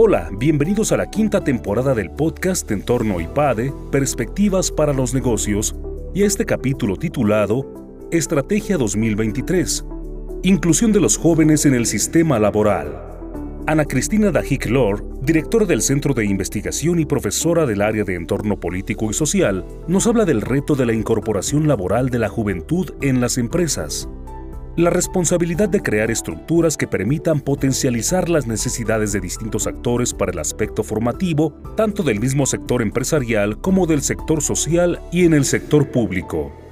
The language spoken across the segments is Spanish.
Hola, bienvenidos a la quinta temporada del podcast Entorno IPADE, Perspectivas para los Negocios, y a este capítulo titulado Estrategia 2023, Inclusión de los jóvenes en el sistema laboral. Ana Cristina Dajic Lor, directora del Centro de Investigación y profesora del área de Entorno Político y Social, nos habla del reto de la incorporación laboral de la juventud en las empresas la responsabilidad de crear estructuras que permitan potencializar las necesidades de distintos actores para el aspecto formativo, tanto del mismo sector empresarial como del sector social y en el sector público.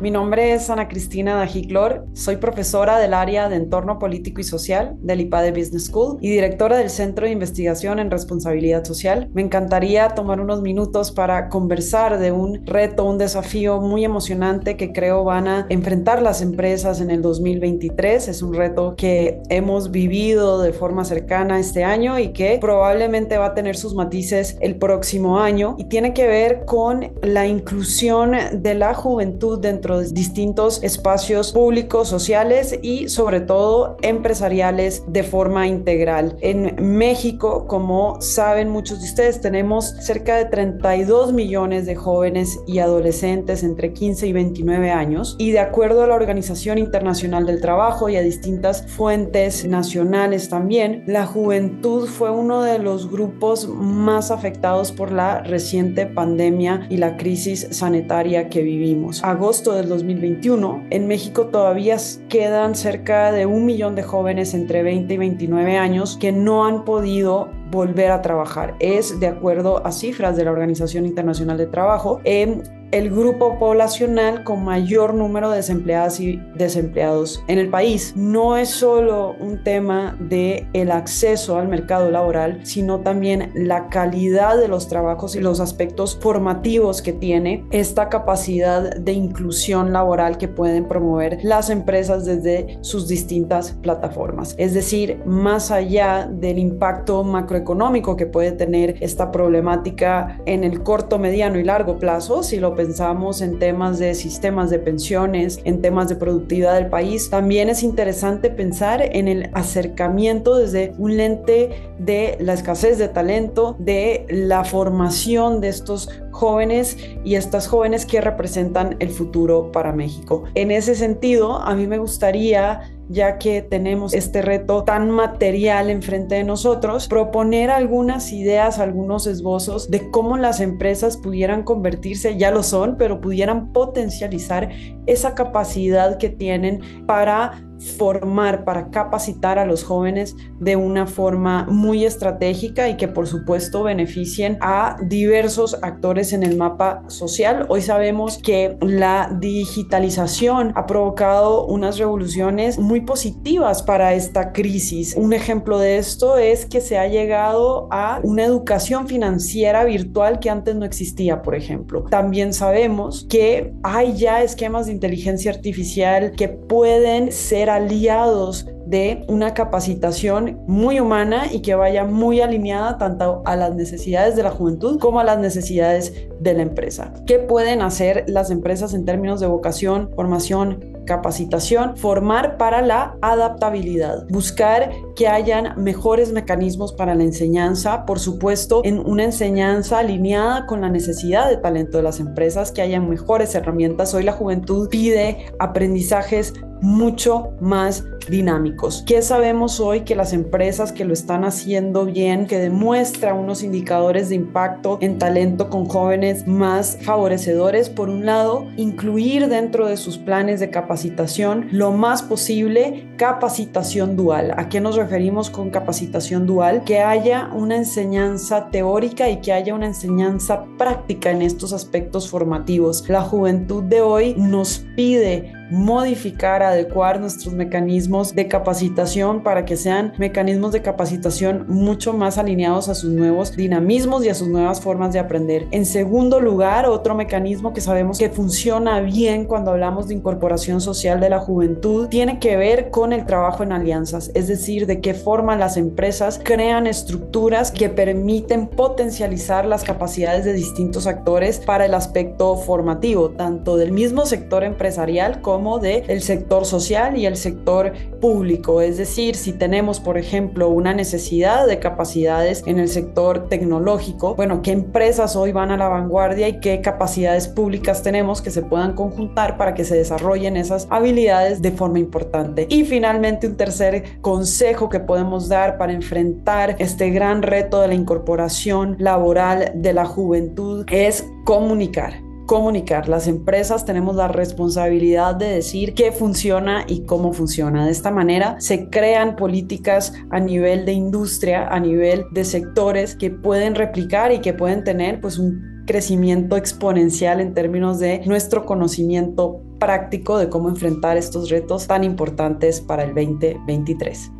Mi nombre es Ana Cristina Dajiclor, soy profesora del área de Entorno Político y Social del IPADE Business School y directora del Centro de Investigación en Responsabilidad Social. Me encantaría tomar unos minutos para conversar de un reto, un desafío muy emocionante que creo van a enfrentar las empresas en el 2023. Es un reto que hemos vivido de forma cercana este año y que probablemente va a tener sus matices el próximo año y tiene que ver con la inclusión de la juventud dentro distintos espacios públicos, sociales y sobre todo empresariales de forma integral. En México, como saben muchos de ustedes, tenemos cerca de 32 millones de jóvenes y adolescentes entre 15 y 29 años y de acuerdo a la Organización Internacional del Trabajo y a distintas fuentes nacionales también, la juventud fue uno de los grupos más afectados por la reciente pandemia y la crisis sanitaria que vivimos. Agosto de 2021, en México todavía quedan cerca de un millón de jóvenes entre 20 y 29 años que no han podido volver a trabajar. Es de acuerdo a cifras de la Organización Internacional de Trabajo. en el grupo poblacional con mayor número de desempleadas y desempleados en el país. No es solo un tema de el acceso al mercado laboral, sino también la calidad de los trabajos y los aspectos formativos que tiene esta capacidad de inclusión laboral que pueden promover las empresas desde sus distintas plataformas. Es decir, más allá del impacto macroeconómico económico que puede tener esta problemática en el corto, mediano y largo plazo, si lo pensamos en temas de sistemas de pensiones, en temas de productividad del país, también es interesante pensar en el acercamiento desde un lente de la escasez de talento, de la formación de estos jóvenes y estas jóvenes que representan el futuro para México. En ese sentido, a mí me gustaría ya que tenemos este reto tan material enfrente de nosotros, proponer algunas ideas, algunos esbozos de cómo las empresas pudieran convertirse, ya lo son, pero pudieran potencializar esa capacidad que tienen para formar, para capacitar a los jóvenes de una forma muy estratégica y que por supuesto beneficien a diversos actores en el mapa social. Hoy sabemos que la digitalización ha provocado unas revoluciones muy positivas para esta crisis. Un ejemplo de esto es que se ha llegado a una educación financiera virtual que antes no existía, por ejemplo. También sabemos que hay ya esquemas de inteligencia artificial que pueden ser aliados de una capacitación muy humana y que vaya muy alineada tanto a las necesidades de la juventud como a las necesidades de la empresa. ¿Qué pueden hacer las empresas en términos de vocación, formación, capacitación, formar para la adaptabilidad, buscar que hayan mejores mecanismos para la enseñanza, por supuesto, en una enseñanza alineada con la necesidad de talento de las empresas, que hayan mejores herramientas. Hoy la juventud pide aprendizajes mucho más dinámicos. ¿Qué sabemos hoy que las empresas que lo están haciendo bien, que demuestra unos indicadores de impacto en talento con jóvenes más favorecedores? Por un lado, incluir dentro de sus planes de capacitación lo más posible capacitación dual. ¿A qué nos referimos con capacitación dual? Que haya una enseñanza teórica y que haya una enseñanza práctica en estos aspectos formativos. La juventud de hoy nos pide modificar, adecuar nuestros mecanismos de capacitación para que sean mecanismos de capacitación mucho más alineados a sus nuevos dinamismos y a sus nuevas formas de aprender. En segundo lugar, otro mecanismo que sabemos que funciona bien cuando hablamos de incorporación social de la juventud tiene que ver con el trabajo en alianzas, es decir, de qué forma las empresas crean estructuras que permiten potencializar las capacidades de distintos actores para el aspecto formativo, tanto del mismo sector empresarial como como de el sector social y el sector público. Es decir, si tenemos, por ejemplo, una necesidad de capacidades en el sector tecnológico, bueno, ¿qué empresas hoy van a la vanguardia y qué capacidades públicas tenemos que se puedan conjuntar para que se desarrollen esas habilidades de forma importante? Y finalmente, un tercer consejo que podemos dar para enfrentar este gran reto de la incorporación laboral de la juventud es comunicar comunicar. Las empresas tenemos la responsabilidad de decir qué funciona y cómo funciona. De esta manera se crean políticas a nivel de industria, a nivel de sectores que pueden replicar y que pueden tener pues un crecimiento exponencial en términos de nuestro conocimiento práctico de cómo enfrentar estos retos tan importantes para el 2023.